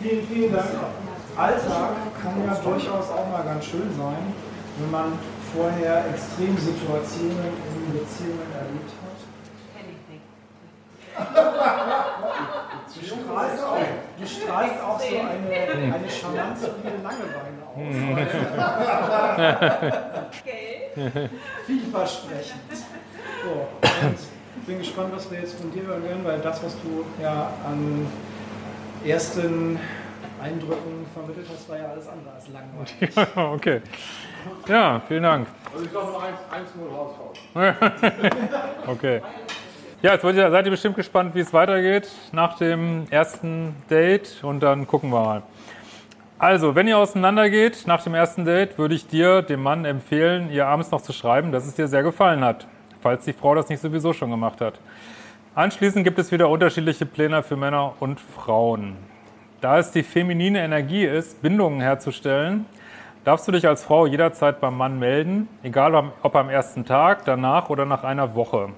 Vielen, vielen Dank. Alltag kann ja durchaus auch mal ganz schön sein, wenn man vorher Extremsituationen in Beziehungen erlebt hat. Du strahlst auch, du strahlst auch so eine, eine charmante Langeweile aus. Vielversprechend. So, und ich bin gespannt, was wir jetzt von dir hören werden, weil das, was du ja an ersten Eindrücken vermittelt hast, war ja alles andere als langweilig. okay. Ja, vielen Dank. Also ich glaube noch 1-0 raushauen. Okay. Ja, jetzt seid ihr bestimmt gespannt, wie es weitergeht nach dem ersten Date und dann gucken wir mal. Also, wenn ihr auseinandergeht nach dem ersten Date, würde ich dir, dem Mann, empfehlen, ihr abends noch zu schreiben, dass es dir sehr gefallen hat, falls die Frau das nicht sowieso schon gemacht hat. Anschließend gibt es wieder unterschiedliche Pläne für Männer und Frauen. Da es die feminine Energie ist, Bindungen herzustellen, darfst du dich als Frau jederzeit beim Mann melden, egal ob am ersten Tag, danach oder nach einer Woche.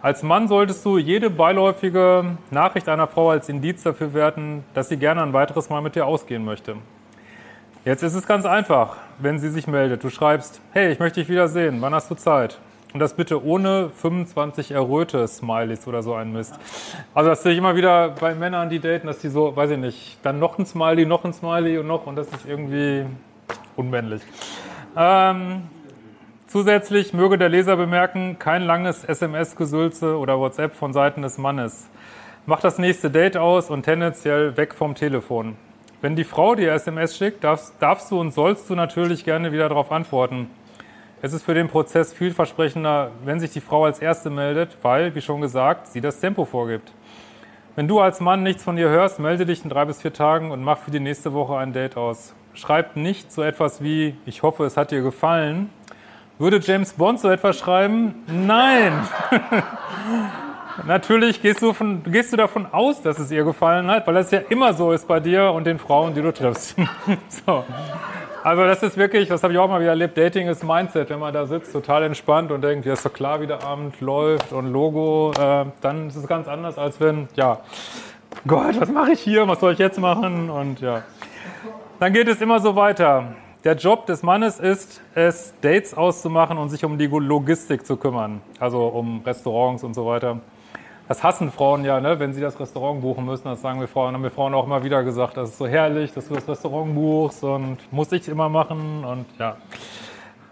Als Mann solltest du jede beiläufige Nachricht einer Frau als Indiz dafür werten, dass sie gerne ein weiteres Mal mit dir ausgehen möchte. Jetzt ist es ganz einfach, wenn sie sich meldet. Du schreibst, hey, ich möchte dich wiedersehen, wann hast du Zeit? Und das bitte ohne 25 erröte Smileys oder so ein Mist. Also das sehe ich immer wieder bei Männern, die daten, dass die so, weiß ich nicht, dann noch ein Smiley, noch ein Smiley und noch und das ist irgendwie unmännlich. Ähm, zusätzlich möge der Leser bemerken, kein langes SMS-Gesülze oder WhatsApp von Seiten des Mannes. Mach das nächste Date aus und tendenziell weg vom Telefon. Wenn die Frau dir SMS schickt, darfst, darfst du und sollst du natürlich gerne wieder darauf antworten. Es ist für den Prozess vielversprechender, wenn sich die Frau als Erste meldet, weil, wie schon gesagt, sie das Tempo vorgibt. Wenn du als Mann nichts von ihr hörst, melde dich in drei bis vier Tagen und mach für die nächste Woche ein Date aus. Schreib nicht so etwas wie, ich hoffe, es hat dir gefallen. Würde James Bond so etwas schreiben? Nein! Natürlich gehst du, von, gehst du davon aus, dass es ihr gefallen hat, weil das ja immer so ist bei dir und den Frauen, die du triffst. so. Also das ist wirklich, das habe ich auch mal wieder erlebt, Dating ist Mindset, wenn man da sitzt, total entspannt und denkt, ja ist doch klar, wie der Abend läuft und Logo, äh, dann ist es ganz anders, als wenn, ja, Gott, was mache ich hier, was soll ich jetzt machen und ja. Dann geht es immer so weiter. Der Job des Mannes ist es, Dates auszumachen und sich um die Logistik zu kümmern, also um Restaurants und so weiter. Das hassen Frauen ja, ne? wenn sie das Restaurant buchen müssen. Das sagen wir Frauen, haben wir Frauen auch immer wieder gesagt. Das ist so herrlich, dass du das Restaurant buchst und muss ich immer machen und ja.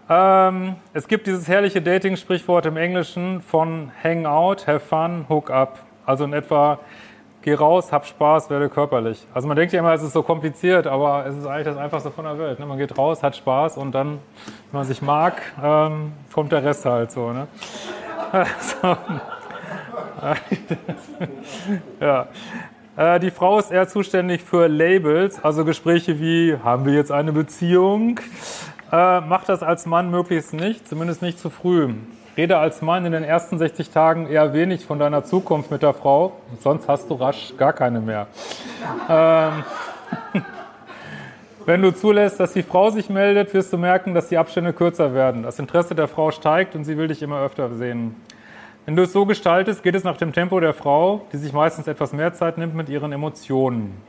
Ähm, es gibt dieses herrliche Dating-Sprichwort im Englischen von Hang out, have fun, hook up. Also in etwa, geh raus, hab Spaß, werde körperlich. Also man denkt ja immer, es ist so kompliziert, aber es ist eigentlich das Einfachste von der Welt. Ne? Man geht raus, hat Spaß und dann, wenn man sich mag, ähm, kommt der Rest halt so. Ne? so. ja. Äh, die Frau ist eher zuständig für Labels, also Gespräche wie, haben wir jetzt eine Beziehung? Äh, macht das als Mann möglichst nicht, zumindest nicht zu früh. Rede als Mann in den ersten 60 Tagen eher wenig von deiner Zukunft mit der Frau, sonst hast du rasch gar keine mehr. Ähm, Wenn du zulässt, dass die Frau sich meldet, wirst du merken, dass die Abstände kürzer werden. Das Interesse der Frau steigt und sie will dich immer öfter sehen. Wenn du es so gestaltest, geht es nach dem Tempo der Frau, die sich meistens etwas mehr Zeit nimmt mit ihren Emotionen.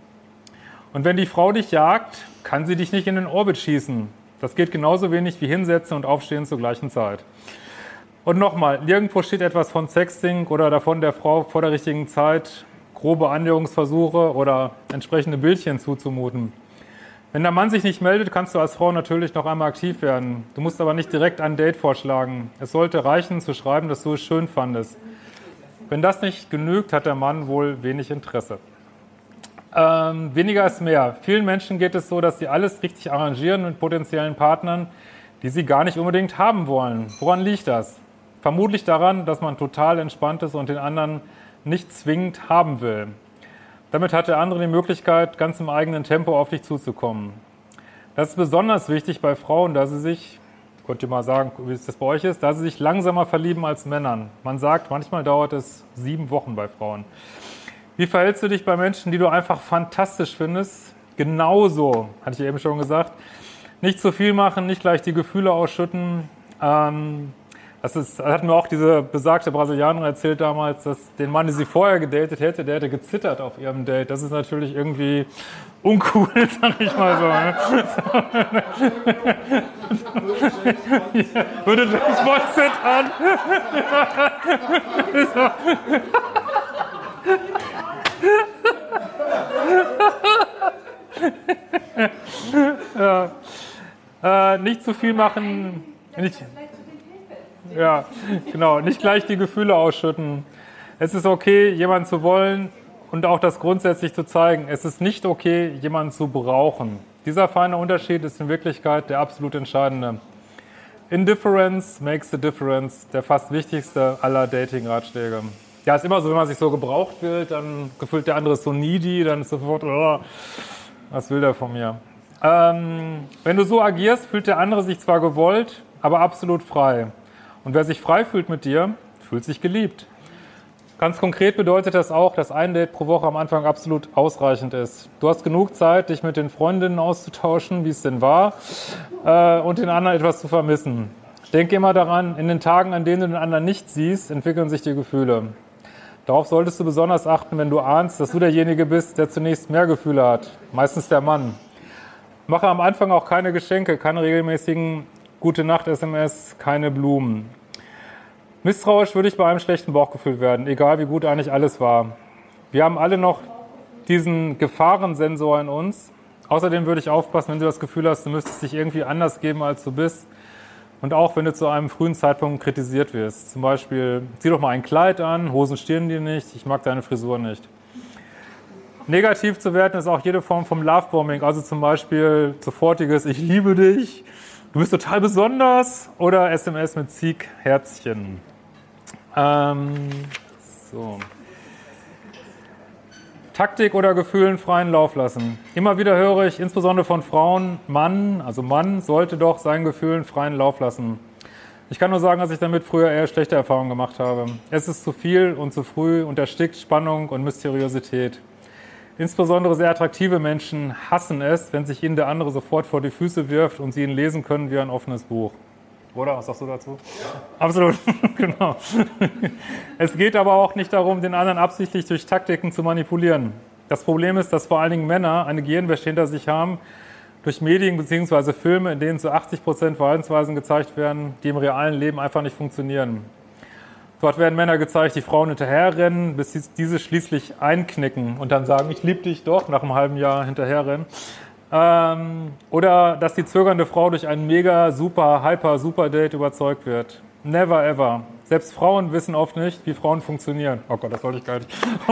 Und wenn die Frau dich jagt, kann sie dich nicht in den Orbit schießen. Das geht genauso wenig wie hinsetzen und aufstehen zur gleichen Zeit. Und nochmal, nirgendwo steht etwas von Sexting oder davon, der Frau vor der richtigen Zeit grobe Annäherungsversuche oder entsprechende Bildchen zuzumuten. Wenn der Mann sich nicht meldet, kannst du als Frau natürlich noch einmal aktiv werden. Du musst aber nicht direkt ein Date vorschlagen. Es sollte reichen, zu schreiben, dass du es schön fandest. Wenn das nicht genügt, hat der Mann wohl wenig Interesse. Ähm, weniger ist mehr. Vielen Menschen geht es so, dass sie alles richtig arrangieren mit potenziellen Partnern, die sie gar nicht unbedingt haben wollen. Woran liegt das? Vermutlich daran, dass man total entspannt ist und den anderen nicht zwingend haben will. Damit hat der andere die Möglichkeit, ganz im eigenen Tempo auf dich zuzukommen. Das ist besonders wichtig bei Frauen, da sie sich, könnt ihr mal sagen, wie es das bei euch ist, da sie sich langsamer verlieben als Männern. Man sagt, manchmal dauert es sieben Wochen bei Frauen. Wie verhältst du dich bei Menschen, die du einfach fantastisch findest? Genauso, hatte ich eben schon gesagt. Nicht zu viel machen, nicht gleich die Gefühle ausschütten. Ähm, das, ist, das hat mir auch diese besagte Brasilianerin erzählt damals, dass den Mann, den sie vorher gedatet hätte, der hätte gezittert auf ihrem Date. Das ist natürlich irgendwie uncool, sag ich mal so. Ne? Würde James Bond zittern? ja. Äh, nicht zu viel machen. Nicht, ja, genau. Nicht gleich die Gefühle ausschütten. Es ist okay, jemanden zu wollen und auch das grundsätzlich zu zeigen. Es ist nicht okay, jemanden zu brauchen. Dieser feine Unterschied ist in Wirklichkeit der absolut entscheidende. Indifference makes the difference, der fast wichtigste aller Dating-Ratschläge. Ja, ist immer so, wenn man sich so gebraucht will, dann gefühlt der andere so needy, dann ist sofort, oh, was will der von mir? Ähm, wenn du so agierst, fühlt der andere sich zwar gewollt, aber absolut frei. Und wer sich frei fühlt mit dir, fühlt sich geliebt. Ganz konkret bedeutet das auch, dass ein Date pro Woche am Anfang absolut ausreichend ist. Du hast genug Zeit, dich mit den Freundinnen auszutauschen, wie es denn war, äh, und den anderen etwas zu vermissen. Denke immer daran, in den Tagen, an denen du den anderen nicht siehst, entwickeln sich die Gefühle. Darauf solltest du besonders achten, wenn du ahnst, dass du derjenige bist, der zunächst mehr Gefühle hat. Meistens der Mann. Mache am Anfang auch keine Geschenke, keine regelmäßigen Gute Nacht SMS, keine Blumen. Misstrauisch würde ich bei einem schlechten Bauchgefühl werden, egal wie gut eigentlich alles war. Wir haben alle noch diesen Gefahrensensor in uns. Außerdem würde ich aufpassen, wenn du das Gefühl hast, du müsstest dich irgendwie anders geben, als du bist. Und auch wenn du zu einem frühen Zeitpunkt kritisiert wirst. Zum Beispiel, zieh doch mal ein Kleid an, Hosen stehen dir nicht, ich mag deine Frisur nicht. Negativ zu werten ist auch jede Form vom Lovebombing, also zum Beispiel sofortiges Ich liebe dich, du bist total besonders oder SMS mit Sieg Herzchen. Ähm, so. Taktik oder Gefühlen freien Lauf lassen. Immer wieder höre ich, insbesondere von Frauen, Mann, also Mann sollte doch seinen Gefühlen freien Lauf lassen. Ich kann nur sagen, dass ich damit früher eher schlechte Erfahrungen gemacht habe. Es ist zu viel und zu früh und erstickt Spannung und Mysteriosität. Insbesondere sehr attraktive Menschen hassen es, wenn sich ihnen der andere sofort vor die Füße wirft und sie ihn lesen können wie ein offenes Buch. Oder? Was sagst du dazu? Absolut, genau. Es geht aber auch nicht darum, den anderen absichtlich durch Taktiken zu manipulieren. Das Problem ist, dass vor allen Dingen Männer eine Gehirnwäsche hinter sich haben, durch Medien bzw. Filme, in denen zu 80 Prozent Verhaltensweisen gezeigt werden, die im realen Leben einfach nicht funktionieren. Dort werden Männer gezeigt, die Frauen hinterherrennen, bis diese schließlich einknicken und dann sagen, ich liebe dich doch, nach einem halben Jahr hinterherrennen. Ähm, oder dass die zögernde Frau durch ein mega, super, hyper, super Date überzeugt wird. Never ever. Selbst Frauen wissen oft nicht, wie Frauen funktionieren. Oh Gott, das wollte ich gar nicht.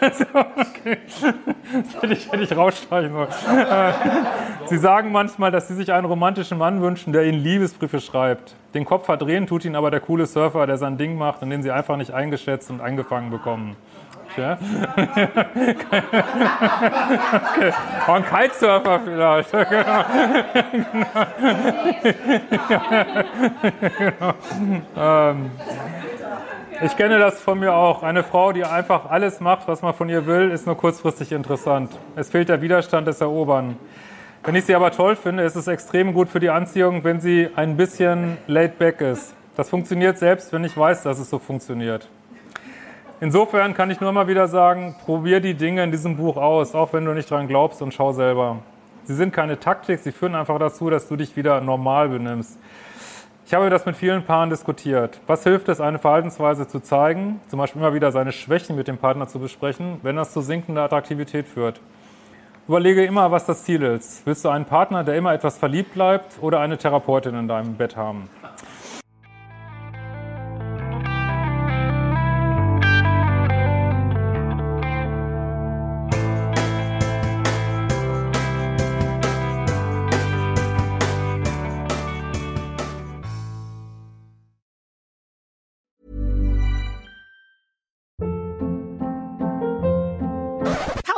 das, okay. das hätte ich, hätte ich rausstreichen sollen. Äh, sie sagen manchmal, dass sie sich einen romantischen Mann wünschen, der ihnen Liebesbriefe schreibt. Den Kopf verdrehen tut ihnen aber der coole Surfer, der sein Ding macht und den sie einfach nicht eingeschätzt und eingefangen bekommen. Ja? ein Kitesurfer vielleicht. genau. ähm, ich kenne das von mir auch. Eine Frau, die einfach alles macht, was man von ihr will, ist nur kurzfristig interessant. Es fehlt der Widerstand des Erobern. Wenn ich sie aber toll finde, ist es extrem gut für die Anziehung, wenn sie ein bisschen laid back ist. Das funktioniert selbst, wenn ich weiß, dass es so funktioniert. Insofern kann ich nur mal wieder sagen, probier die Dinge in diesem Buch aus, auch wenn du nicht dran glaubst und schau selber. Sie sind keine Taktik, sie führen einfach dazu, dass du dich wieder normal benimmst. Ich habe das mit vielen Paaren diskutiert. Was hilft es, eine Verhaltensweise zu zeigen, zum Beispiel immer wieder seine Schwächen mit dem Partner zu besprechen, wenn das zu sinkender Attraktivität führt? Überlege immer, was das Ziel ist. Willst du einen Partner, der immer etwas verliebt bleibt oder eine Therapeutin in deinem Bett haben?